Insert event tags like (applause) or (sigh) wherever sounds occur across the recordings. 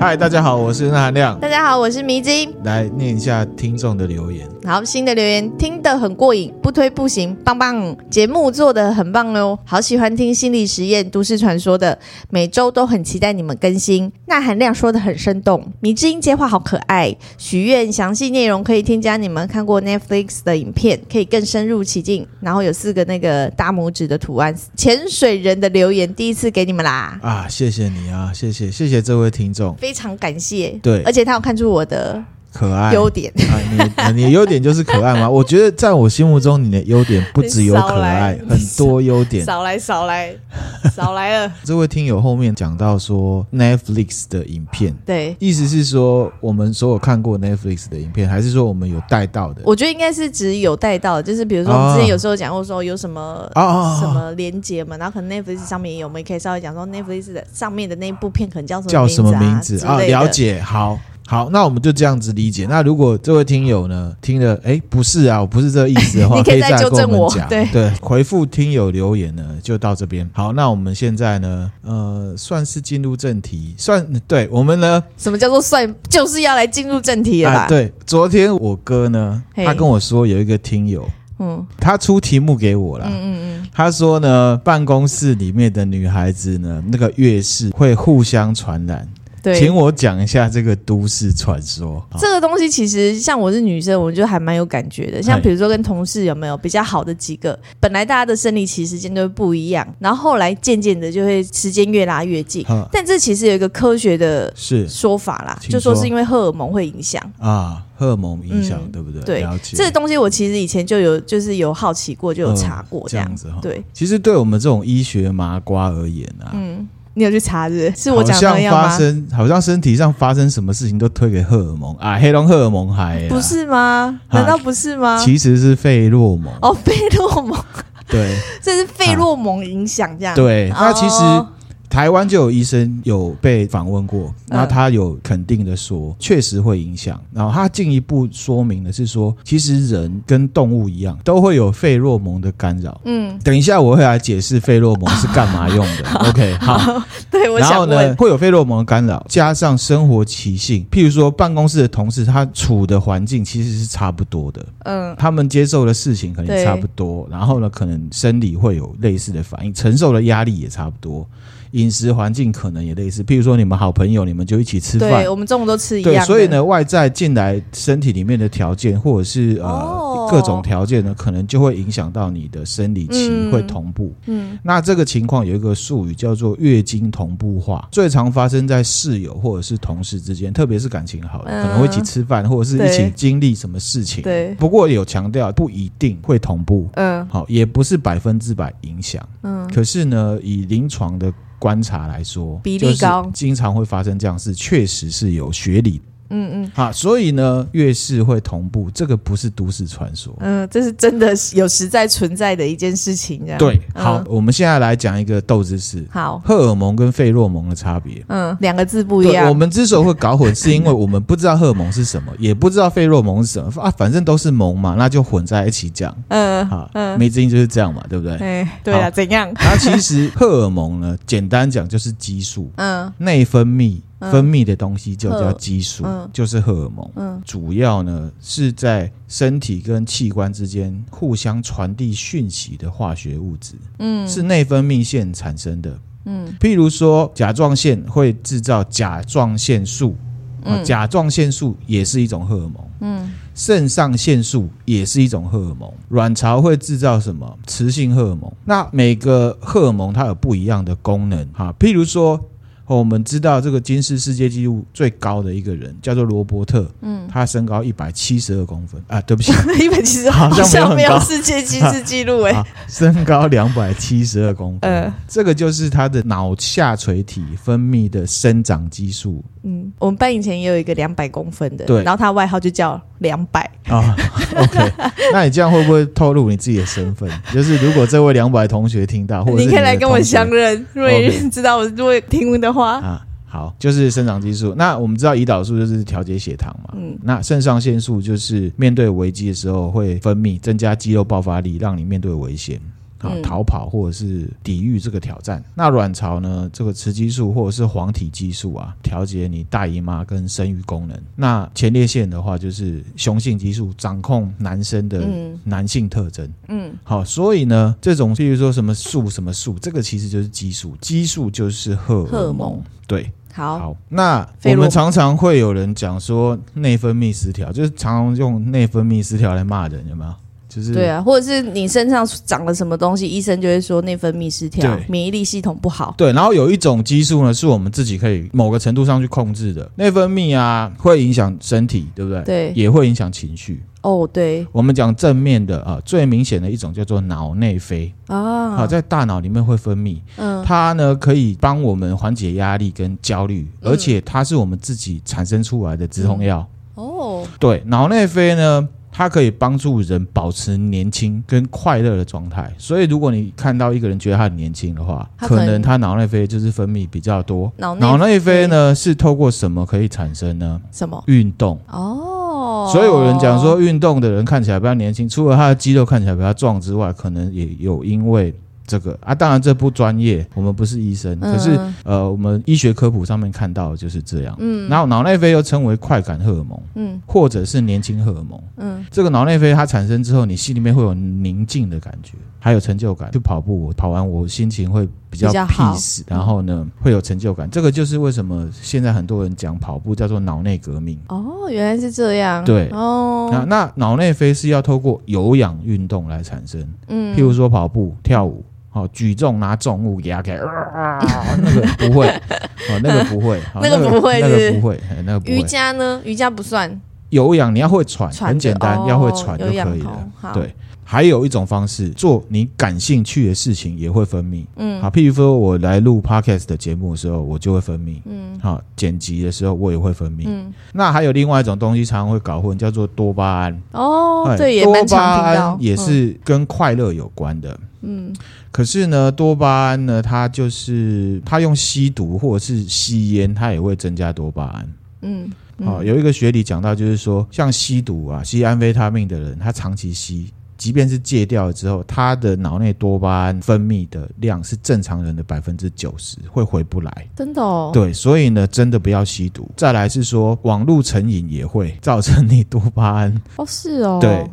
嗨，大家好，我是钠含亮。大家好，我是迷津。来念一下听众的留言。好，新的留言听得很过瘾，不推不行，棒棒！节目做得很棒哦，好喜欢听心理实验、都市传说的，每周都很期待你们更新。那含量说得很生动，米之音接话好可爱。许愿详细内容可以添加你们看过 Netflix 的影片，可以更深入其境。然后有四个那个大拇指的图案，潜水人的留言第一次给你们啦！啊，谢谢你啊，谢谢谢谢这位听众。非常感谢，对，而且他有看出我的可爱优点啊，你你的优点就是可爱吗？(laughs) 我觉得在我心目中，你的优点不只有可爱，很多优点。少来少来 (laughs) 少来了。这位听友后面讲到说 Netflix 的影片，对，意思是说我们所有看过 Netflix 的影片，还是说我们有带到的？我觉得应该是指有带到，就是比如说我们之前有时候讲过说有什么啊什么连接嘛，然后可能 Netflix 上面也有，我们也可以稍微讲说 Netflix 的上面的那一部片可能叫什么叫什么名字啊？了解，好。好，那我们就这样子理解。那如果这位听友呢听了，哎，不是啊，我不是这个意思的话，(laughs) 可以再纠正我。对对，回复听友留言呢，就到这边。好，那我们现在呢，呃，算是进入正题，算对我们呢，什么叫做算？就是要来进入正题了吧？啊，对，昨天我哥呢，他跟我说有一个听友，嗯，他出题目给我了，嗯嗯嗯，他说呢，办公室里面的女孩子呢，那个月事会互相传染。对，请我讲一下这个都市传说。这个东西其实像我是女生，我觉得还蛮有感觉的。像比如说跟同事有没有比较好的几个，本来大家的生理期时间都不一样，然后后来渐渐的就会时间越拉越近。但这其实有一个科学的说法啦，就说是因为荷尔蒙会影响啊，荷尔蒙影响、嗯、对不对？对。这个东西我其实以前就有就是有好奇过，就有查过这样，这样子。对，其实对我们这种医学麻瓜而言啊，嗯。你有去查是？是我讲的那样吗？好像发生，好像身体上发生什么事情都推给荷尔蒙啊，黑龙荷尔蒙还不是吗？难道不是吗？其实是费洛蒙哦，费洛蒙对，(laughs) 这是费洛蒙影响这样。对，那其实。台湾就有医生有被访问过，那他有肯定的说，确实会影响。然后他进一步说明的是说，其实人跟动物一样，都会有费洛蒙的干扰。嗯，等一下我会来解释费洛蒙是干嘛用的。(laughs) OK，好，对，我想，然后呢，会有费洛蒙的干扰，加上生活习性，譬如说办公室的同事，他处的环境其实是差不多的。嗯，他们接受的事情可能也差不多，然后呢，可能生理会有类似的反应，承受的压力也差不多。饮食环境可能也类似，譬如说你们好朋友，你们就一起吃饭。对，我们中午都吃一样。对，所以呢，外在进来身体里面的条件，或者是呃、哦、各种条件呢，可能就会影响到你的生理期会同步。嗯，那这个情况有一个术语叫做月经同步化，最常发生在室友或者是同事之间，特别是感情好的，可能会一起吃饭，或者是一起经历什么事情。对，不过有强调不一定会同步。嗯，好，也不是百分之百影响。嗯，可是呢，以临床的观察来说，比例高，经常会发生这样事，确实是有学理。嗯嗯，好，所以呢，月事会同步，这个不是都市传说，嗯，这是真的有实在存在的一件事情。这样对，好，嗯、我们现在来讲一个斗知识。好，荷尔蒙跟费洛蒙的差别，嗯，两个字不一样。我们之所以会搞混，是因为我们不知道荷尔蒙是什么，也不知道费洛蒙是什么啊，反正都是蒙嘛，那就混在一起讲。嗯，好，嗯，没之音就是这样嘛，对不对？哎，对啊，怎样？那其实荷尔蒙呢，简单讲就是激素，嗯，内分泌。分泌的东西就叫激素，嗯、就是荷尔蒙。嗯、主要呢是在身体跟器官之间互相传递讯息的化学物质。嗯，是内分泌腺产生的。嗯，譬如说甲状腺会制造甲状腺素，嗯、甲状腺素也是一种荷尔蒙。嗯，肾上腺素也是一种荷尔蒙。卵巢会制造什么？雌性荷尔蒙。那每个荷尔蒙它有不一样的功能。哈，譬如说。我们知道这个金氏世界纪录最高的一个人叫做罗伯特，嗯，他身高一百七十二公分。啊，对不起，(laughs) 一百七十二好像没有世界金氏纪录哎，身高两百七十二公分，呃，这个就是他的脑下垂体分泌的生长激素。嗯，我们班以前也有一个两百公分的，对，然后他外号就叫两百啊。OK，(laughs) 那你这样会不会透露你自己的身份？就是如果这位两百同学听到，或者你，你可以来跟我相认，如果你知道我如果听的话啊，好，就是生长激素。那我们知道胰岛素就是调节血糖嘛，嗯，那肾上腺素就是面对危机的时候会分泌，增加肌肉爆发力，让你面对危险。啊，逃跑或者是抵御这个挑战。那卵巢呢，这个雌激素或者是黄体激素啊，调节你大姨妈跟生育功能。那前列腺的话，就是雄性激素，掌控男生的男性特征。嗯，好，所以呢，这种譬如说什么素什么素，这个其实就是激素，激素就是荷尔蒙。对。好，好，那我们常常会有人讲说内分泌失调，就是常常用内分泌失调来骂人，有没有？就是对啊，或者是你身上长了什么东西，医生就会说内分泌失调，免疫力系统不好。对，然后有一种激素呢，是我们自己可以某个程度上去控制的。内分泌啊，会影响身体，对不对？对，也会影响情绪。哦，对，我们讲正面的啊，最明显的一种叫做脑内啡啊，好，在大脑里面会分泌，嗯，它呢可以帮我们缓解压力跟焦虑，而且它是我们自己产生出来的止痛药。哦，对，脑内啡呢。它可以帮助人保持年轻跟快乐的状态，所以如果你看到一个人觉得他很年轻的话，可能他脑内啡就是分泌比较多。脑内啡呢是透过什么可以产生呢？什么？运动哦。所以有人讲说，运动的人看起来比较年轻，除了他的肌肉看起来比较壮之外，可能也有因为。这个啊，当然这不专业，我们不是医生，嗯、可是呃，我们医学科普上面看到的就是这样。嗯，然后脑内啡又称为快感荷尔蒙，嗯，或者是年轻荷尔蒙，嗯，这个脑内啡它产生之后，你心里面会有宁静的感觉，还有成就感。去跑步，我跑完我心情会比较 peace，然后呢会有成就感。这个就是为什么现在很多人讲跑步叫做脑内革命。哦，原来是这样。对，哦，那那脑内啡是要透过有氧运动来产生，嗯，譬如说跑步、跳舞。好，举重拿重物压开，那个不会，哦，那个不会，(laughs) 那个不会，那个不会，那个不会。瑜伽呢？瑜伽不算。有氧，你要会喘，很简单，要会喘就可以了。对，还有一种方式，做你感兴趣的事情也会分泌。嗯，好，譬如说我来录 podcast 的节目的时候，我就会分泌。嗯，好，剪辑的时候我也会分泌。嗯，那还有另外一种东西，常常会搞混，叫做多巴胺。哦，对，也蛮常听到。多巴胺也是跟快乐有关的。嗯。可是呢，多巴胺呢，它就是它用吸毒或者是吸烟，它也会增加多巴胺。嗯，嗯哦，有一个学理讲到，就是说，像吸毒啊，吸安非他命的人，他长期吸，即便是戒掉了之后，他的脑内多巴胺分泌的量是正常人的百分之九十，会回不来。真的哦？对，所以呢，真的不要吸毒。再来是说，网络成瘾也会造成你多巴胺。哦，是哦。对。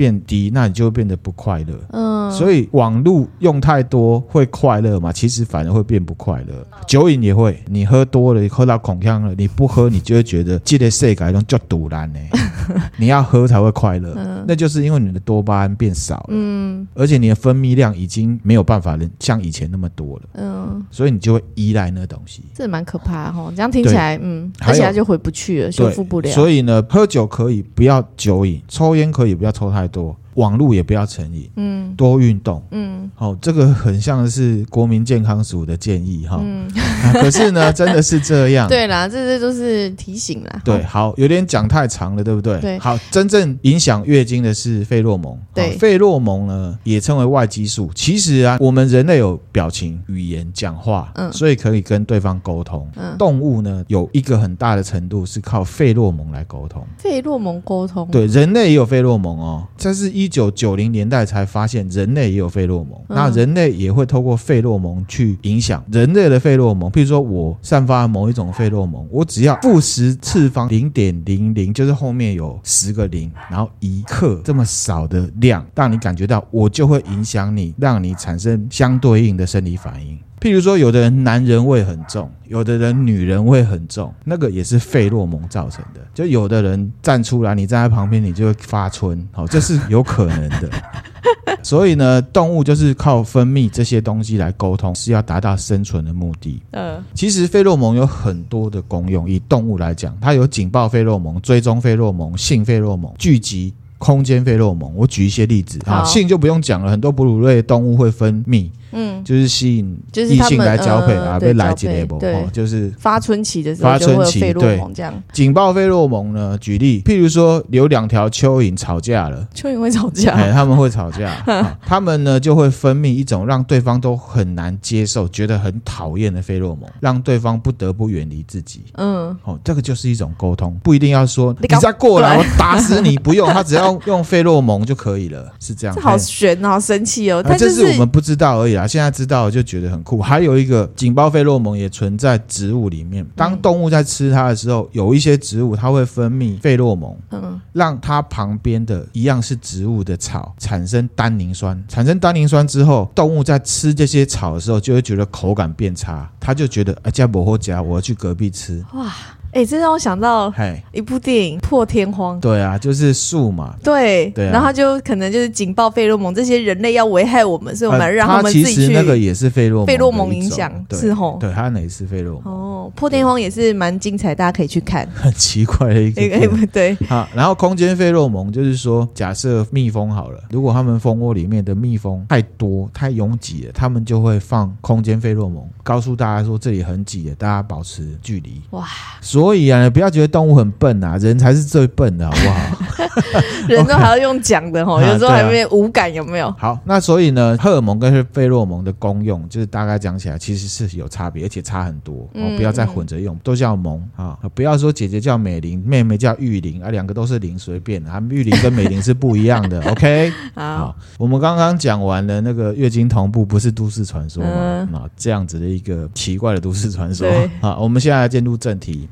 变低，那你就会变得不快乐。嗯，所以网路用太多会快乐嘛？其实反而会变不快乐。酒瘾也会，你喝多了，喝到恐慌了，你不喝，你就会觉得这个世界中就堵烂呢。(laughs) 你要喝才会快乐，嗯、那就是因为你的多巴胺变少了。嗯，而且你的分泌量已经没有办法像以前那么多了。嗯，所以你就会依赖那个东西。这蛮可怕哈，这样听起来，嗯，而且它就回不去了，修复不了。所以呢，喝酒可以不要酒瘾，抽烟可以不要抽太多。太多。网络也不要成瘾，嗯，多运动，嗯，好，这个很像是国民健康署的建议哈，嗯，可是呢，(laughs) 真的是这样，对啦，这些都是提醒啦，对，好，有点讲太长了，对不对？对，好，真正影响月经的是费洛蒙，对，费洛蒙呢也称为外激素，其实啊，我们人类有表情、语言、讲话，嗯，所以可以跟对方沟通，嗯，动物呢有一个很大的程度是靠费洛蒙来沟通，费洛蒙沟通，对，人类也有费洛蒙哦，这是一。一九九零年代才发现人类也有费洛蒙，那人类也会透过费洛蒙去影响人类的费洛蒙。譬如说，我散发某一种费洛蒙，我只要负十次方零点零零，就是后面有十个零，然后一克这么少的量，让你感觉到，我就会影响你，让你产生相对应的生理反应。譬如说，有的人男人味很重，有的人女人味很重，那个也是费洛蒙造成的。就有的人站出来，你站在旁边，你就会发春，好，这是有可能的。(laughs) 所以呢，动物就是靠分泌这些东西来沟通，是要达到生存的目的。嗯，其实费洛蒙有很多的功用，以动物来讲，它有警报费洛蒙、追踪费洛蒙、性费洛蒙、聚集空间费洛蒙。我举一些例子啊，性就不用讲了，很多哺乳类动物会分泌。嗯，就是吸引异性来交配啊，被来接波，就是发春期的时候，发春期对。这样。警报费洛蒙呢。举例，譬如说有两条蚯蚓吵架了，蚯蚓会吵架，哎，他们会吵架，(laughs) 他们呢就会分泌一种让对方都很难接受、觉得很讨厌的费洛蒙，让对方不得不远离自己。嗯，哦，这个就是一种沟通，不一定要说你再过来。我打死你，不用，(laughs) 他只要用费洛蒙就可以了，是这样。这好悬，好神奇哦！他这是我们不知道而已啊，现在知道就觉得很酷。还有一个警报费洛蒙也存在植物里面，当动物在吃它的时候，有一些植物它会分泌费洛蒙，嗯，让它旁边的一样是植物的草产生单宁酸，产生单宁酸之后，动物在吃这些草的时候就会觉得口感变差，它就觉得啊，加伯或加，我要去隔壁吃。哇。哎，这让我想到一部电影《破天荒》。对啊，就是树嘛。对对，然后他就可能就是警报费洛蒙，这些人类要危害我们，所以我们让他们自己去。其实那个也是费洛费洛蒙影响，是吼。对，它哪是费洛蒙？哦，《破天荒》也是蛮精彩，大家可以去看。(laughs) 很奇怪的一个。对。好，然后空间费洛蒙就是说，假设蜜蜂好了，如果他们蜂窝里面的蜜蜂太多、太拥挤了，他们就会放空间费洛蒙，告诉大家说这里很挤的，大家保持距离。哇。所以啊，不要觉得。动物很笨啊，人才是最笨的，好不好？(laughs) 人都 (laughs) 还要用讲的吼，有时候还没有无感，有没有？好，那所以呢，荷尔蒙跟费洛蒙的功用，就是大概讲起来，其实是有差别，而且差很多。哦，不要再混着用，都叫蒙啊，不要说姐姐叫美玲，妹妹叫玉玲啊，两个都是玲，随便啊，玉玲跟美玲是不一样的。(laughs) OK，好，我们刚刚讲完了那个月经同步不是都市传说嘛？啊，这样子的一个奇怪的都市传说。好，我们现在来进入正题。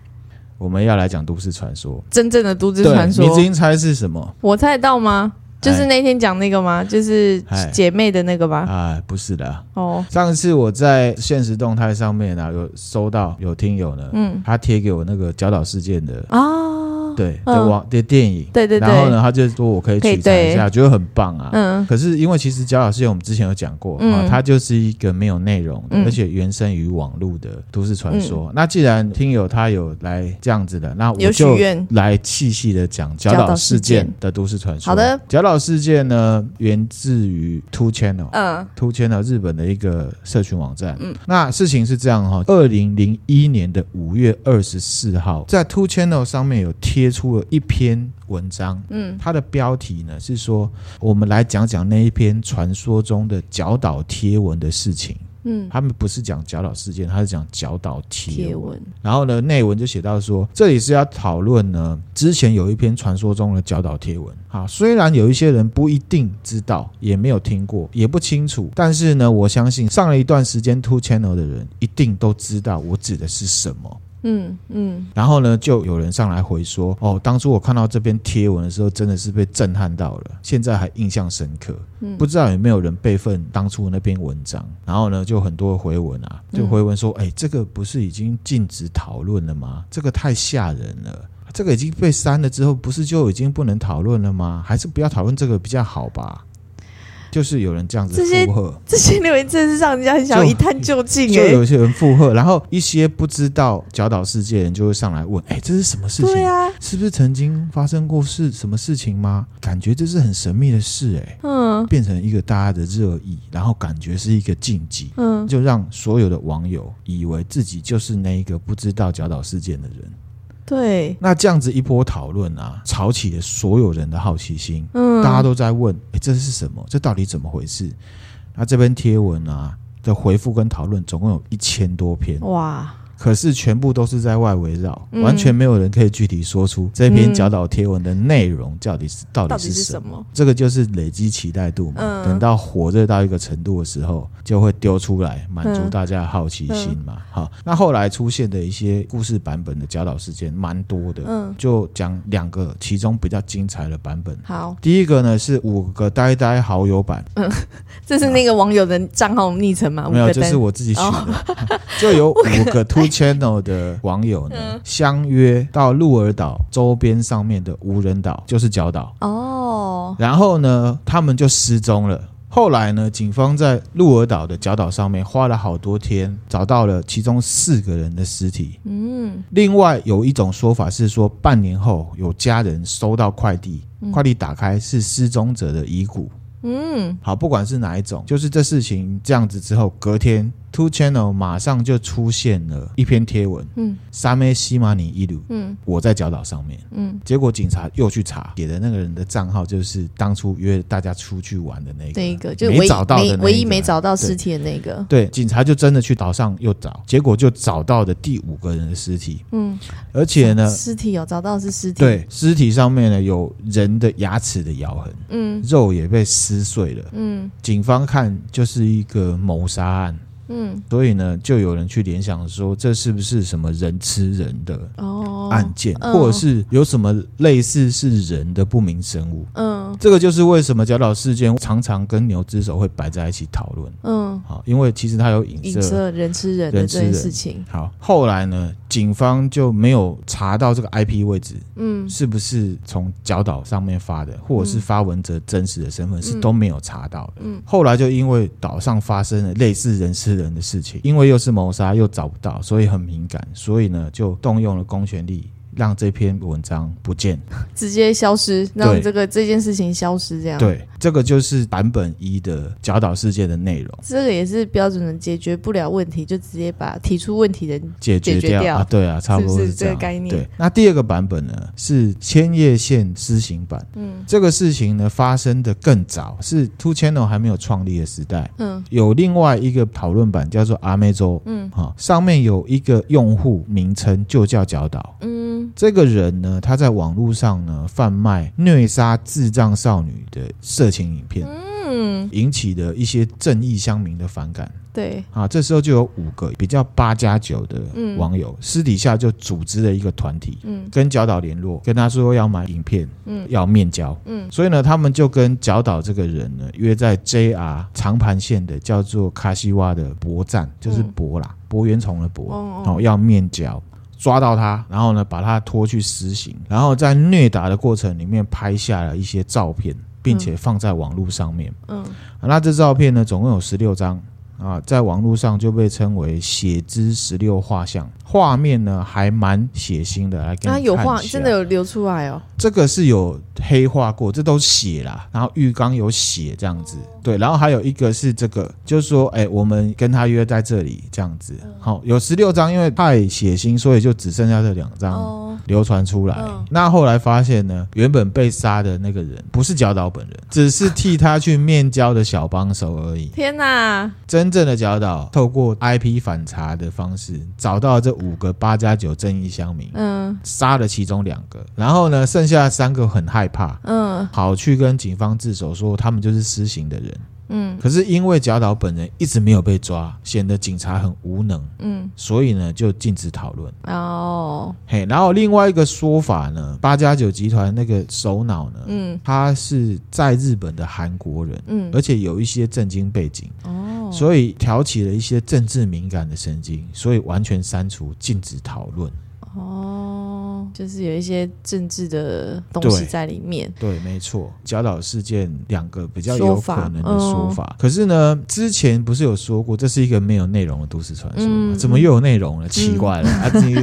我们要来讲都市传说，真正的都市传说。你最近猜是什么？我猜得到吗？就是那天讲那个吗？就是姐妹的那个吧？啊，不是的。哦，上次我在现实动态上面啊，有收到有听友呢，嗯，他贴给我那个教导事件的啊。对的网的电影，对对对，然后呢，他就说我可以取材一下，觉得很棒啊。嗯，可是因为其实角岛事件我们之前有讲过啊，它就是一个没有内容的，而且原生于网络的都市传说。那既然听友他有来这样子的，那我就来细细的讲角岛事件的都市传说。好的，角岛事件呢，源自于 Two Channel，嗯，Two Channel 日本的一个社群网站。嗯，那事情是这样哈，二零零一年的五月二十四号，在 Two Channel 上面有贴。贴出了一篇文章，嗯，它的标题呢是说，我们来讲讲那一篇传说中的角岛贴文的事情，嗯，他们不是讲角岛事件，他是讲角岛贴文。然后呢，内文就写到说，这里是要讨论呢，之前有一篇传说中的角岛贴文，啊，虽然有一些人不一定知道，也没有听过，也不清楚，但是呢，我相信上了一段时间 Two Channel 的人一定都知道我指的是什么。嗯嗯，然后呢，就有人上来回说，哦，当初我看到这篇贴文的时候，真的是被震撼到了，现在还印象深刻。嗯，不知道有没有人备份当初那篇文章？然后呢，就很多回文啊，就回文说，哎，这个不是已经禁止讨论了吗？这个太吓人了，这个已经被删了之后，不是就已经不能讨论了吗？还是不要讨论这个比较好吧？就是有人这样子附和，这些留言真是让人家很想一探究竟。就有些人附和，然后一些不知道角岛事件的人就会上来问：“哎，这是什么事情？对啊，是不是曾经发生过事什么事情吗？感觉这是很神秘的事，哎，嗯，变成一个大家的热议，然后感觉是一个禁忌，嗯，就让所有的网友以为自己就是那一个不知道角岛事件的人。”对，那这样子一波讨论啊，吵起了所有人的好奇心。嗯，大家都在问，哎，这是什么？这到底怎么回事？那这篇贴文啊的回复跟讨论，总共有一千多篇。哇！可是全部都是在外围绕，嗯、完全没有人可以具体说出这篇角岛贴文的内容到底是、嗯、到底是什么。这个就是累积期待度嘛。嗯、等到火热到一个程度的时候，就会丢出来满足大家的好奇心嘛。嗯、好，那后来出现的一些故事版本的角岛事件蛮多的，嗯，就讲两个其中比较精彩的版本。好，第一个呢是五个呆呆好友版，嗯，这是那个网友的账号昵称吗？没有，这是我自己取的，哦、(laughs) 就有 (laughs) 五个突。Channel 的网友呢，嗯、相约到鹿儿岛周边上面的无人岛，就是角岛哦。然后呢，他们就失踪了。后来呢，警方在鹿儿岛的角岛上面花了好多天，找到了其中四个人的尸体。嗯，另外有一种说法是说，半年后有家人收到快递，快递打开是失踪者的遗骨。嗯，好，不管是哪一种，就是这事情这样子之后，隔天。Two Channel 马上就出现了一篇贴文，嗯，沙梅西马尼伊鲁，嗯，我在角岛上面，嗯，结果警察又去查，写的那个人的账号就是当初约大家出去玩的那个，那一个就没找到的那个，唯一没找到尸体的那个，对，对，警察就真的去岛上又找，结果就找到的第五个人的尸体，嗯，而且呢，尸体有找到是尸体，对，尸体上面呢有人的牙齿的咬痕，嗯，肉也被撕碎了，嗯，警方看就是一个谋杀案。嗯，所以呢，就有人去联想说，这是不是什么人吃人的案件，哦嗯、或者是有什么类似是人的不明生物？嗯，这个就是为什么角岛事件常常跟牛之手会摆在一起讨论。嗯，好，因为其实它有影射，影射人吃人的这件事情。好，后来呢，警方就没有查到这个 IP 位置，嗯，是不是从角岛上面发的，或者是发文者真实的身份，是都没有查到的。嗯，后来就因为岛上发生了类似人吃人的事情，因为又是谋杀，又找不到，所以很敏感，所以呢，就动用了公权力。让这篇文章不见，直接消失，让这个这件事情消失，这样。对，这个就是版本一的角岛事件的内容。这个也是标准的解决不了问题，就直接把提出问题的解决掉。对啊，差不多是，这个概念。对，那第二个版本呢是千叶县施行版。嗯，这个事情呢发生的更早，是 Two Channel 还没有创立的时代。嗯，有另外一个讨论版叫做阿美洲。嗯，哈，上面有一个用户名称就叫角岛。嗯。这个人呢，他在网络上呢贩卖虐杀智障少女的色情影片，嗯，引起的一些正义乡民的反感。对，啊，这时候就有五个比较八加九的网友，嗯、私底下就组织了一个团体，嗯，跟角岛联络，跟他说要买影片，嗯，要面交，嗯，所以呢，他们就跟角岛这个人呢约在 JR 长盘线的叫做卡西瓦的博站，就是博啦，博圆虫的博，哦，哦，要面交。抓到他，然后呢，把他拖去实行，然后在虐打的过程里面拍下了一些照片，并且放在网络上面。嗯，那这照片呢，总共有十六张啊，在网络上就被称为“血之十六画像”。画面呢还蛮血腥的，来给你看一下。有画，真的有流出来哦。这个是有黑化过，这都是血啦。然后浴缸有血这样子，对。然后还有一个是这个，就是说，哎，我们跟他约在这里这样子。好，有十六张，因为太血腥，所以就只剩下这两张流传出来。那后来发现呢，原本被杀的那个人不是角岛本人，只是替他去面交的小帮手而已。天哪！真正的角岛透过 IP 反查的方式找到这。五个八加九正义乡民，嗯，杀了其中两个，然后呢，剩下三个很害怕，嗯，跑去跟警方自首，说他们就是施行的人，嗯，可是因为贾岛本人一直没有被抓，显得警察很无能，嗯，所以呢就禁止讨论。哦，嘿，然后另外一个说法呢，八加九集团那个首脑呢，嗯，他是在日本的韩国人，嗯，而且有一些政经背景，哦。所以挑起了一些政治敏感的神经，所以完全删除、禁止讨论。哦，就是有一些政治的东西在里面。对，对，没错。角岛事件两个比较有可能的说法，说法，可是呢，之前不是有说过这是一个没有内容的都市传说吗？嗯、怎么又有内容了？嗯、奇怪了，啊，你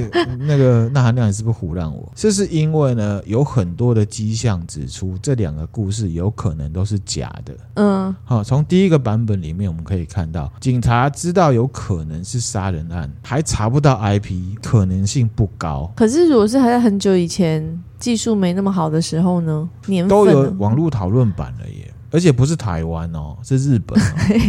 那个 (laughs) 那含量你是不是胡乱我？这是因为呢，有很多的迹象指出这两个故事有可能都是假的。嗯，好，从第一个版本里面我们可以看到，警察知道有可能是杀人案，还查不到 IP，可能性不高。可是，如果是还在很久以前，技术没那么好的时候呢？年都有网络讨论版了耶，而且不是台湾哦，是日本哦。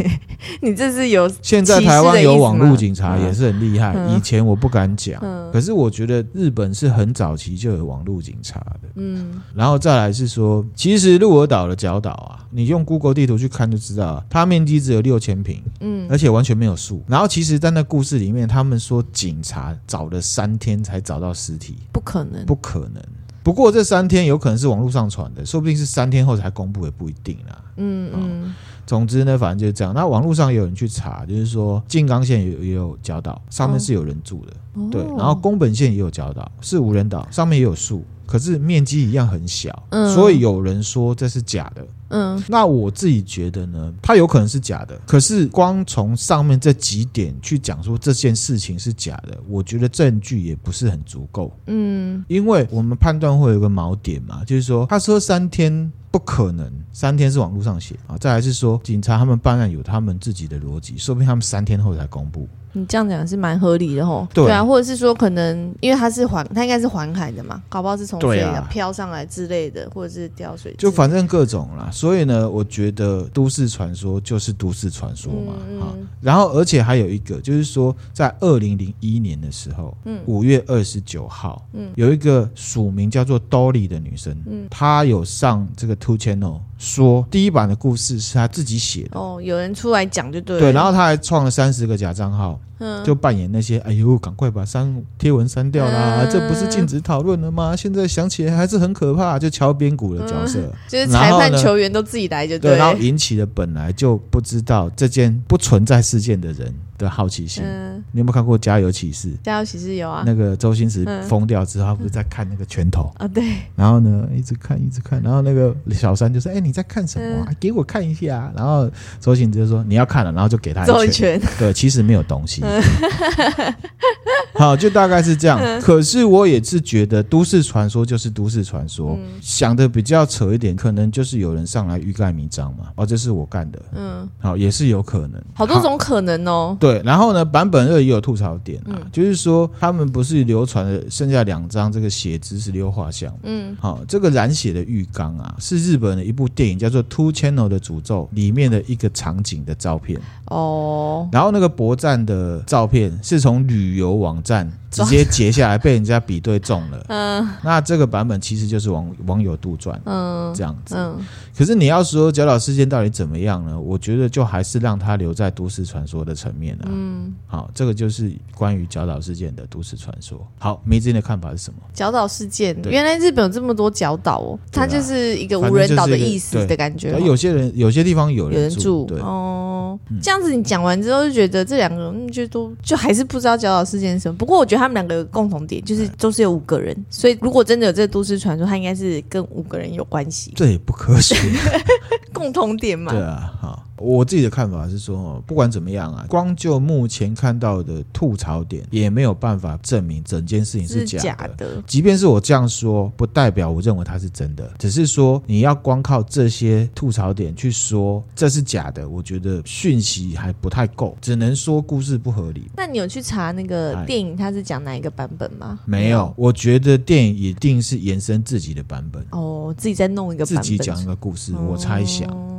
(laughs) 你这是有现在台湾有网络警察也是很厉害，以前我不敢讲，可是我觉得日本是很早期就有网络警察的。嗯，然后再来是说，其实鹿儿岛的角岛啊。你用 Google 地图去看就知道，它面积只有六千平，嗯，而且完全没有树。然后其实，在那故事里面，他们说警察找了三天才找到尸体，不可能，不可能。不过这三天有可能是网络上传的，说不定是三天后才公布，也不一定啦。嗯嗯。总之呢，反正就是这样。那网络上也有人去查，就是说静冈县也有也有礁岛，上面是有人住的，哦、对。然后宫本县也有礁岛，是无人岛，上面也有树。可是面积一样很小，嗯，所以有人说这是假的，嗯，那我自己觉得呢，它有可能是假的。可是光从上面这几点去讲说这件事情是假的，我觉得证据也不是很足够，嗯，因为我们判断会有个锚点嘛，就是说他说三天。不可能三天是网络上写啊。再来是说，警察他们办案有他们自己的逻辑，说不定他们三天后才公布。你这样讲是蛮合理的吼，对，啊，或者是说可能因为它是环，它应该是环海的嘛，搞不好是从水里飘上来之类的，或者是掉水，就反正各种啦。所以呢，我觉得都市传说就是都市传说嘛，哈、嗯。然后而且还有一个就是说，在二零零一年的时候，嗯，五月二十九号，嗯，有一个署名叫做 Dolly 的女生，嗯，她有上这个 Two Channel 说第一版的故事是他自己写的，哦，有人出来讲就对了，对，然后他还创了三十个假账号。就扮演那些，哎呦，赶快把删贴文删掉啦！嗯、这不是禁止讨论了吗？现在想起来还是很可怕，就敲边鼓的角色，嗯、(laughs) 就是裁判、球员都自己来就对，对，然后引起了本来就不知道这件不存在事件的人的好奇心。嗯、你有没有看过《家有启示》？《家有启示》有啊。那个周星驰疯掉之后，他不是在看那个拳头啊？对。然后呢，一直看，一直看。然后那个小三就说：“哎，你在看什么、给我看一下。”然后周星驰就说：“你要看了。”然后就给他一拳。(laughs) 对，其实没有东西。嗯 (laughs) 好，就大概是这样。可是我也是觉得都市传说就是都市传说，嗯、想的比较扯一点，可能就是有人上来欲盖弥彰嘛。哦，这是我干的。嗯，好，也是有可能。好多种可能哦。对，然后呢，版本二也有吐槽点啊，嗯、就是说他们不是流传的剩下两张这个血之十六画像。嗯，好，这个染血的浴缸啊，是日本的一部电影叫做《Two Channel》的诅咒里面的一个场景的照片。哦，然后那个博赞的照片。是从旅游网站直接截下来，被人家比对中了。(laughs) 嗯，那这个版本其实就是网网友杜撰，嗯，这样子。嗯，可是你要说角岛事件到底怎么样呢？我觉得就还是让它留在都市传说的层面了。嗯，好，这个就是关于角岛事件的都市传说。好，梅子的看法是什么？角岛事件，原来日本有这么多角岛哦，它就是一个无人岛的意思的感觉。有些人有些地方有人住，对哦。这样子你讲完之后就觉得这两个人就都就还是不知道角岛事件是什么。不过我觉得他。他们两个有共同点，就是都是有五个人，所以如果真的有这个都市传说，他应该是跟五个人有关系。这也不科学，(laughs) 共同点嘛。对啊，好。我自己的看法是说，不管怎么样啊，光就目前看到的吐槽点，也没有办法证明整件事情是假的。假的。即便是我这样说，不代表我认为它是真的，只是说你要光靠这些吐槽点去说这是假的，我觉得讯息还不太够，只能说故事不合理。那你有去查那个电影，它是讲哪一个版本吗？没有，我觉得电影一定是延伸自己的版本。哦，自己再弄一个版本，自己讲一个故事，我猜想。哦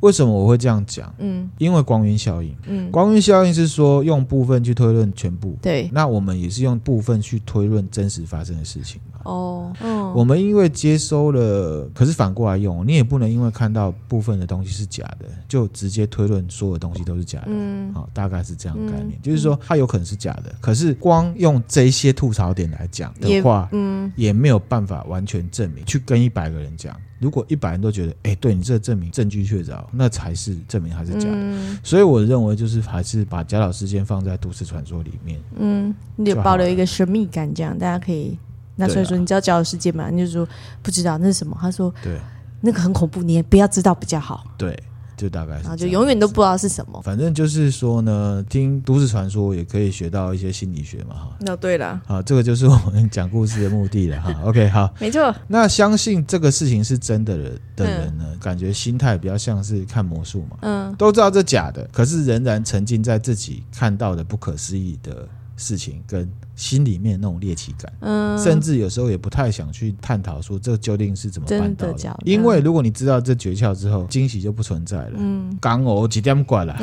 为什么我会这样讲？嗯，因为光晕效应。嗯，光晕效应是说用部分去推论全部。对，那我们也是用部分去推论真实发生的事情嘛。哦，嗯，我们因为接收了，可是反过来用，你也不能因为看到部分的东西是假的，就直接推论所有东西都是假的。嗯，好，大概是这样的概念，嗯，就是说它有可能是假的，可是光用这些吐槽点来讲的话，嗯，也没有办法完全证明。去跟一百个人讲。如果一百人都觉得，哎、欸，对你这个证明证据确凿，那才是证明还是假的。嗯、所以我认为就是还是把贾老师先放在都市传说里面，嗯，你保留一个神秘感，这样大家可以拿出来说，你知道交友世界吗？你就说不知道那是什么，他说对，那个很恐怖，你也不要知道比较好。对。就大概是，然后就永远都不知道是什么。反正就是说呢，听都市传说也可以学到一些心理学嘛，哈。那对了，好，这个就是我们讲故事的目的了，哈。(laughs) OK，好，没错。那相信这个事情是真的人的人呢，嗯、感觉心态比较像是看魔术嘛，嗯，都知道这假的，可是仍然沉浸在自己看到的不可思议的事情跟。心里面那种猎奇感，嗯，甚至有时候也不太想去探讨说这究竟是怎么办到的，的的因为如果你知道这诀窍之后，惊喜就不存在了。嗯，刚我几点过了，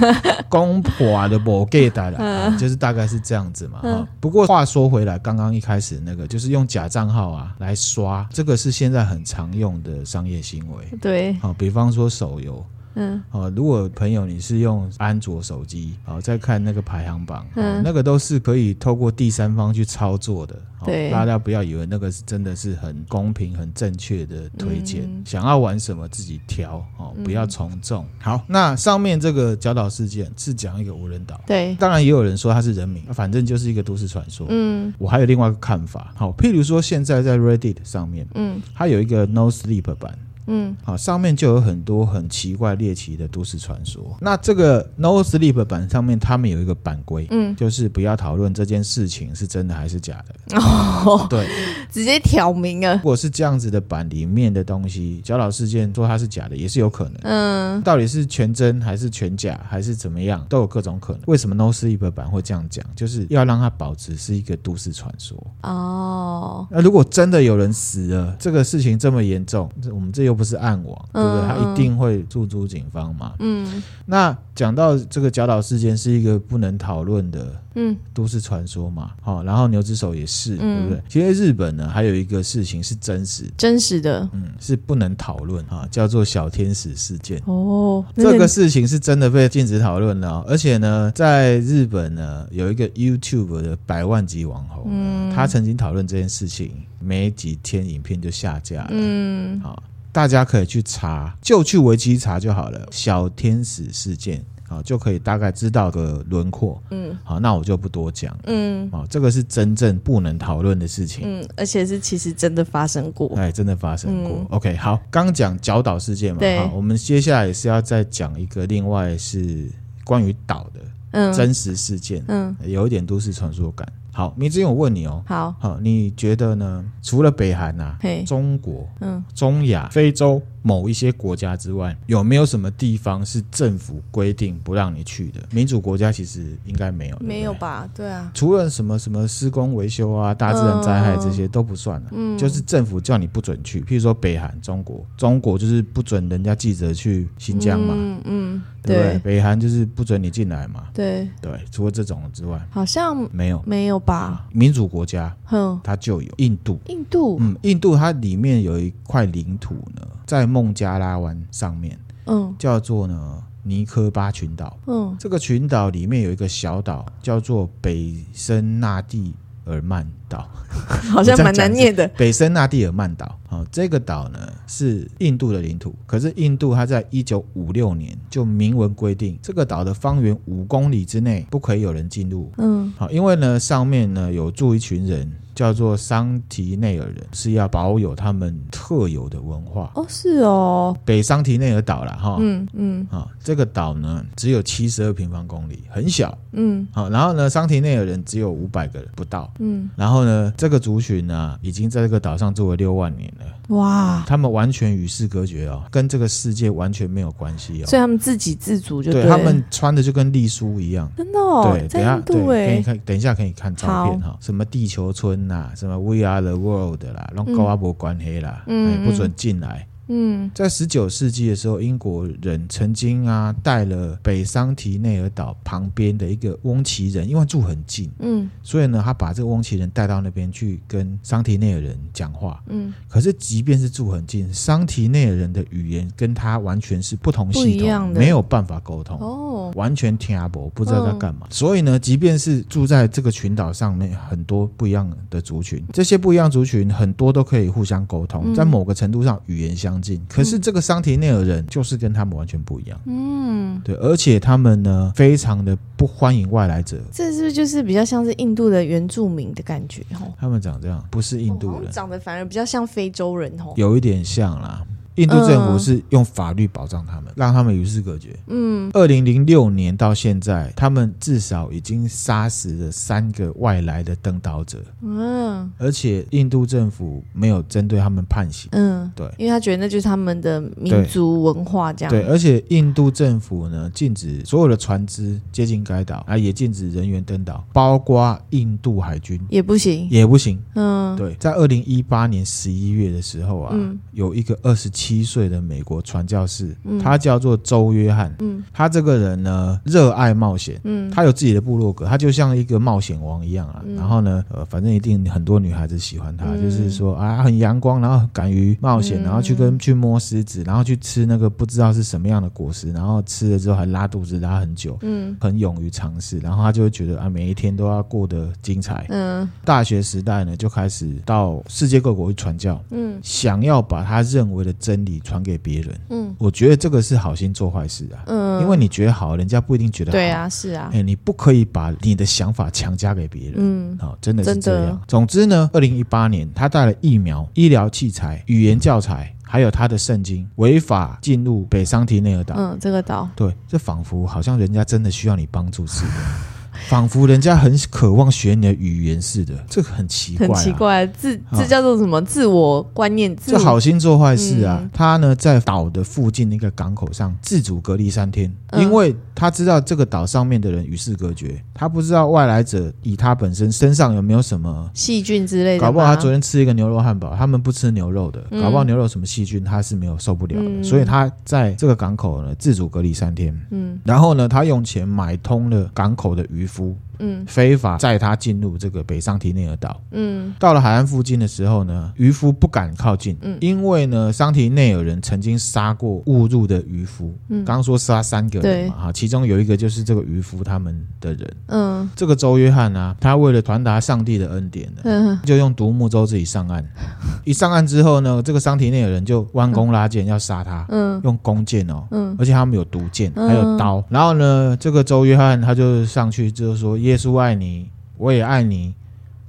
(laughs) 公婆的不给带了，就是大概是这样子嘛。嗯、不过话说回来，刚刚一开始那个就是用假账号啊来刷，这个是现在很常用的商业行为。对，好，比方说手游。嗯，好，如果朋友你是用安卓手机，好，再看那个排行榜，嗯，那个都是可以透过第三方去操作的，对，大家不要以为那个是真的是很公平、很正确的推荐，嗯、想要玩什么自己挑，哦，不要从众。嗯、好，那上面这个角岛事件是讲一个无人岛，对，当然也有人说它是人名，反正就是一个都市传说。嗯，我还有另外一个看法，好，譬如说现在在 Reddit 上面，嗯，它有一个 No Sleep 版。嗯，好，上面就有很多很奇怪猎奇的都市传说。那这个 No Sleep 版上面，他们有一个版规，嗯，就是不要讨论这件事情是真的还是假的。哦，对，直接挑明了。如果是这样子的版里面的东西，小岛事件说它是假的，也是有可能。嗯，到底是全真还是全假，还是怎么样，都有各种可能。为什么 No Sleep 版会这样讲？就是要让它保持是一个都市传说。哦，那如果真的有人死了，这个事情这么严重，我们这又不是暗网，对不对？他一定会诉诸警方嘛。嗯，那讲到这个角岛事件是一个不能讨论的，嗯，都市传说嘛。好，然后牛之手也是，对不对？其实日本呢，还有一个事情是真实，真实的，嗯，是不能讨论啊，叫做小天使事件。哦，这个事情是真的被禁止讨论了，而且呢，在日本呢，有一个 YouTube 的百万级网红，嗯，他曾经讨论这件事情，没几天影片就下架了。嗯，好。大家可以去查，就去维基查就好了。小天使事件，啊，就可以大概知道个轮廓。嗯，好，那我就不多讲。嗯，好，这个是真正不能讨论的事情。嗯，而且是其实真的发生过。哎，真的发生过。嗯、OK，好，刚讲角岛事件嘛，对好，我们接下来也是要再讲一个，另外是关于岛的真实事件。嗯，有一点都市传说感。好，明志，我问你哦。好，好，你觉得呢？除了北韩呐、啊，嘿中国、嗯，中亚、非洲某一些国家之外，有没有什么地方是政府规定不让你去的？民主国家其实应该没有，没有吧？对啊，除了什么什么施工维修啊、大自然灾害这些都不算了。嗯，就是政府叫你不准去，譬如说北韩、中国，中国就是不准人家记者去新疆嘛。嗯嗯。对，对，北韩就是不准你进来嘛。对对，除了这种之外，好像没有没有吧？民主国家，哼，它就有印度。印度，嗯，印度它里面有一块领土呢，在孟加拉湾上面，嗯，叫做呢尼科巴群岛。嗯，这个群岛里面有一个小岛，叫做北森纳蒂尔曼岛，(laughs) 好像蛮难念的。北森纳蒂尔曼岛。哦，这个岛呢是印度的领土，可是印度它在一九五六年就明文规定，这个岛的方圆五公里之内不可以有人进入。嗯，好，因为呢上面呢有住一群人。叫做桑提内尔人，是要保有他们特有的文化。哦，是哦，北桑提内尔岛了哈，嗯嗯，啊，这个岛呢只有七十二平方公里，很小，嗯，好，然后呢，桑提内尔人只有五百个人不到，嗯，然后呢，这个族群呢已经在这个岛上住了六万年了，哇，他们完全与世隔绝哦，跟这个世界完全没有关系哦，所以他们自给自足就对，对，他们穿的就跟隶书一样，真的哦，对，等下对，可以看，等一下可以看照片哈，什么地球村。呐，什么 We Are the World 啦，让高阿伯关黑啦，嗯，不准进来。嗯，在十九世纪的时候，英国人曾经啊带了北桑提内尔岛旁边的一个翁奇人，因为住很近，嗯，所以呢，他把这个翁奇人带到那边去跟桑提内尔人讲话，嗯，可是即便是住很近，桑提内尔人的语言跟他完全是不同系统，没有办法沟通，哦，完全听阿伯，不知道在干嘛。所以呢，即便是住在这个群岛上面，很多不一样的族群，这些不一样族群很多都可以互相沟通，在某个程度上语言相。可是这个桑提内尔人就是跟他们完全不一样，嗯，对，而且他们呢非常的不欢迎外来者，这是不是就是比较像是印度的原住民的感觉？他们长这样，不是印度人，长得反而比较像非洲人哦，有一点像啦。印度政府是用法律保障他们，让他们与世隔绝。嗯，二零零六年到现在，他们至少已经杀死了三个外来的登岛者。嗯，而且印度政府没有针对他们判刑。嗯，对，因为他觉得那就是他们的民族文化这样。对，而且印度政府呢，禁止所有的船只接近该岛，啊，也禁止人员登岛，包括印度海军也不行，也不行。嗯，对，在二零一八年十一月的时候啊，嗯，有一个二十七。七岁的美国传教士，嗯、他叫做周约翰。嗯，他这个人呢，热爱冒险。嗯，他有自己的部落格，他就像一个冒险王一样啊。嗯、然后呢，呃，反正一定很多女孩子喜欢他，嗯、就是说啊，很阳光，然后敢于冒险，嗯、然后去跟去摸狮子，然后去吃那个不知道是什么样的果实，然后吃了之后还拉肚子拉很久。嗯，很勇于尝试，然后他就会觉得啊，每一天都要过得精彩。嗯，大学时代呢，就开始到世界各国去传教。嗯，想要把他认为的真真理传给别人。嗯，我觉得这个是好心做坏事啊。嗯，因为你觉得好，人家不一定觉得好。对啊，是啊。哎，你不可以把你的想法强加给别人。嗯，好，真的是这样。总之呢，二零一八年，他带了疫苗、医疗器材、语言教材，还有他的圣经，违法进入北桑提内尔岛。嗯，这个岛。对，这仿佛好像人家真的需要你帮助似的。(laughs) 仿佛人家很渴望学你的语言似的，这个很奇怪、啊。很奇怪，自这叫做什么？自我观念？这好心做坏事啊！嗯、他呢，在岛的附近那个港口上自主隔离三天，嗯、因为他知道这个岛上面的人与世隔绝，他不知道外来者以他本身身上有没有什么细菌之类的。搞不好他昨天吃一个牛肉汉堡，他们不吃牛肉的，搞不好牛肉什么细菌他是没有受不了的，嗯、所以他在这个港口呢自主隔离三天。嗯，然后呢，他用钱买通了港口的渔夫。嗯，非法载他进入这个北桑提内尔岛。嗯，到了海岸附近的时候呢，渔夫不敢靠近。嗯，因为呢，桑提内尔人曾经杀过误入的渔夫。嗯，刚刚说杀三个人嘛，哈，其中有一个就是这个渔夫他们的人。嗯，这个周约翰呢，他为了传达上帝的恩典呢，嗯，就用独木舟自己上岸。(laughs) 一上岸之后呢，这个桑提内尔人就弯弓拉箭要杀他。嗯，用弓箭哦。嗯，而且他们有毒箭，还有刀。然后呢，这个周约翰他就上去就说耶稣爱你，我也爱你，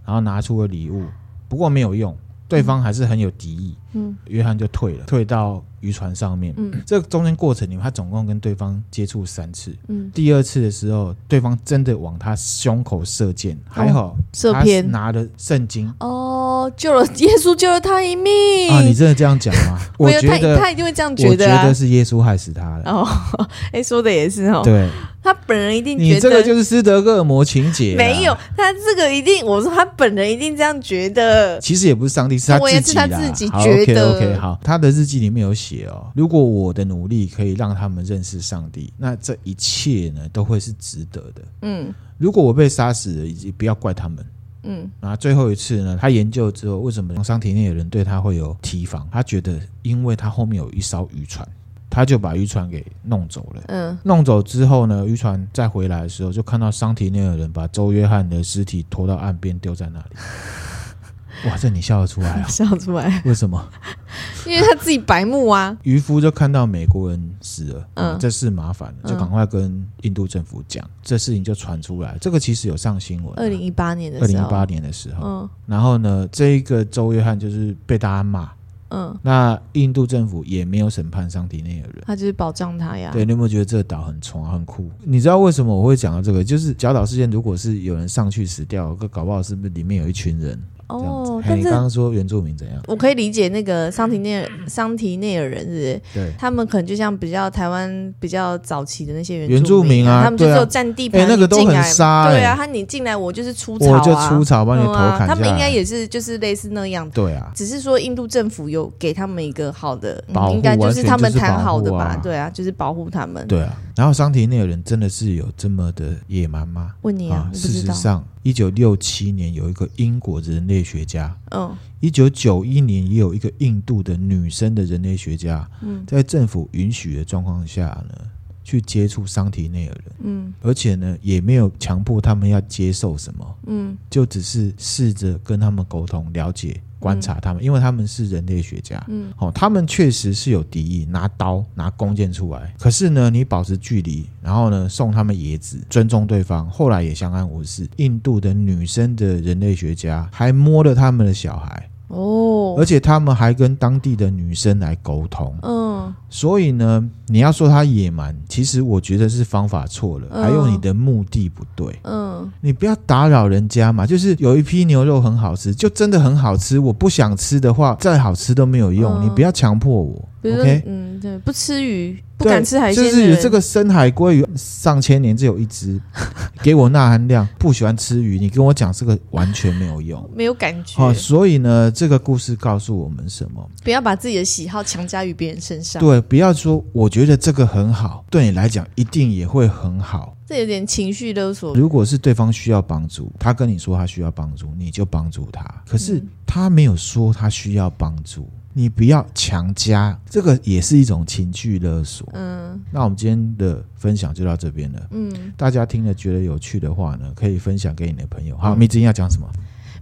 然后拿出了礼物，不过没有用，对方还是很有敌意。嗯，约翰就退了，退到渔船上面。嗯，这个中间过程里面，他总共跟对方接触三次。嗯，第二次的时候，对方真的往他胸口射箭，还好射偏，拿了圣经。哦，救了 (laughs) 耶稣，救了他一命啊！你真的这样讲吗？(laughs) 我觉得他一定会这样觉得，我觉得是耶稣害死他了。哦，(laughs) 哎，说的也是哦。对。他本人一定觉得你这个就是斯德哥尔摩情节。没有，他这个一定，我说他本人一定这样觉得。其实也不是上帝，是他自己他自己觉得。OK OK，好，他的日记里面有写哦，如果我的努力可以让他们认识上帝，那这一切呢都会是值得的。嗯，如果我被杀死了，也不要怪他们。嗯，然后最后一次呢，他研究之后，为什么商体内的人对他会有提防？他觉得，因为他后面有一艘渔船。他就把渔船给弄走了。嗯，弄走之后呢，渔船再回来的时候，就看到桑提内尔人把周约翰的尸体拖到岸边丢在那里。(laughs) 哇，这你笑得出来啊？笑出来？为什么？(laughs) 因为他自己白目啊。渔夫就看到美国人死了，嗯，这事麻烦了，就赶快跟印度政府讲，这事情就传出来。这个其实有上新闻。二零一八年的二零一八年的时候，嗯，然后呢，这一个周约翰就是被大家骂。嗯，那印度政府也没有审判桑迪内尔人，他就是保障他呀。对，你有没有觉得这个岛很穷很酷？你知道为什么我会讲到这个？就是角岛事件，如果是有人上去死掉，搞不好是不是里面有一群人？哦，但是你刚刚说原住民怎样？我可以理解那个桑提内尔桑提内尔人是不是？对，他们可能就像比较台湾比较早期的那些原住民啊，他们就只有占地盘，那个都很杀。对啊，他你进来我就是出草，我就出草把你头砍。他们应该也是就是类似那样。对啊，只是说印度政府有给他们一个好的，应该就是他们谈好的吧？对啊，就是保护他们。对啊，然后桑提内尔人真的是有这么的野蛮吗？问你啊，事实上。一九六七年，有一个英国人类学家。嗯。一九九一年，也有一个印度的女生的人类学家。嗯。在政府允许的状况下呢，去接触桑提内尔人。嗯。而且呢，也没有强迫他们要接受什么。嗯。就只是试着跟他们沟通，了解。观察他们，因为他们是人类学家，嗯，哦，他们确实是有敌意，拿刀拿弓箭出来。可是呢，你保持距离，然后呢，送他们野子，尊重对方，后来也相安无事。印度的女生的人类学家还摸了他们的小孩。哦，而且他们还跟当地的女生来沟通，嗯，所以呢，你要说他野蛮，其实我觉得是方法错了，还有你的目的不对，嗯，你不要打扰人家嘛。就是有一批牛肉很好吃，就真的很好吃。我不想吃的话，再好吃都没有用，你不要强迫我，OK？嗯，对，不吃鱼。不敢吃海鲜，就是有这个深海鲑鱼，上千年只有一只，(laughs) 给我钠含量。不喜欢吃鱼，你跟我讲这个完全没有用，没有感觉。哦，所以呢，这个故事告诉我们什么？不要把自己的喜好强加于别人身上。对，不要说我觉得这个很好，对你来讲一定也会很好。这有点情绪勒索。如果是对方需要帮助，他跟你说他需要帮助，你就帮助他。可是他没有说他需要帮助。你不要强加，这个也是一种情绪勒索。嗯，那我们今天的分享就到这边了。嗯，大家听了觉得有趣的话呢，可以分享给你的朋友。好，蜜汁要讲什么？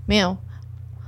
没有，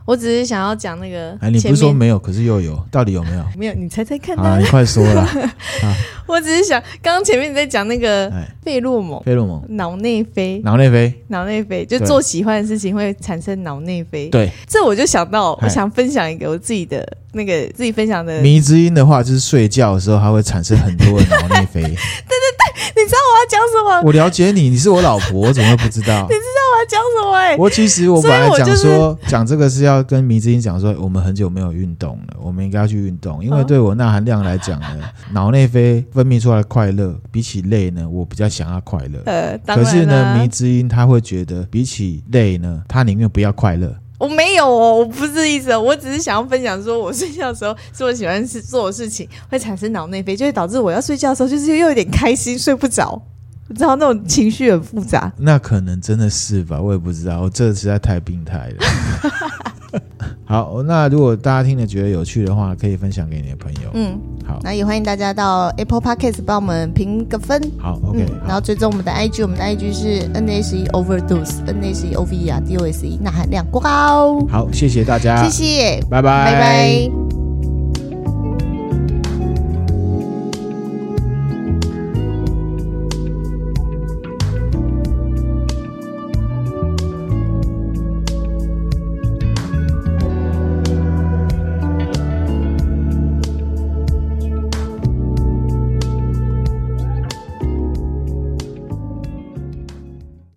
我只是想要讲那个。哎，你不是说没有，可是又有，到底有没有？没有，你猜猜看。啊，你快说了。(laughs) 我只是想，刚刚前面你在讲那个费洛蒙，费洛蒙，脑内啡，脑内啡，脑内啡，就做喜欢的事情会产生脑内啡。对，这我就想到，我想分享一个我自己的那个自己分享的。迷之音的话，就是睡觉的时候，它会产生很多的脑内啡。(laughs) 对对对，你知道我要讲什么？我了解你，你是我老婆，我怎么会不知道？(laughs) 你知道我要讲什么？哎，我其实我本来讲说讲这个是要跟迷之音讲说，我们很久没有运动了，我们应该要去运动，因为对我钠含量来讲呢，脑内啡分泌出来的快乐比起累呢，我比较想要快乐。呃，可是呢，迷之音他会觉得比起累呢，他宁愿不要快乐。我没有哦，我不是意思，我只是想要分享说，我睡觉的时候是我喜欢是做的事情，会产生脑内啡，就会导致我要睡觉的时候就是又有点开心，睡不着。你知道那种情绪很复杂，(laughs) 那可能真的是吧，我也不知道，我这实在太病态了。(laughs) (laughs) 好，那如果大家听了觉得有趣的话，可以分享给你的朋友。嗯，好，那也欢迎大家到 Apple Podcast 帮我们评个分。好，OK，嗯，然后追踪我们的 IG，我们的 IG 是 N A C E Overdose，N A C E O V E R D O S E，那含量过高。好，谢谢大家，谢谢，拜拜，拜拜。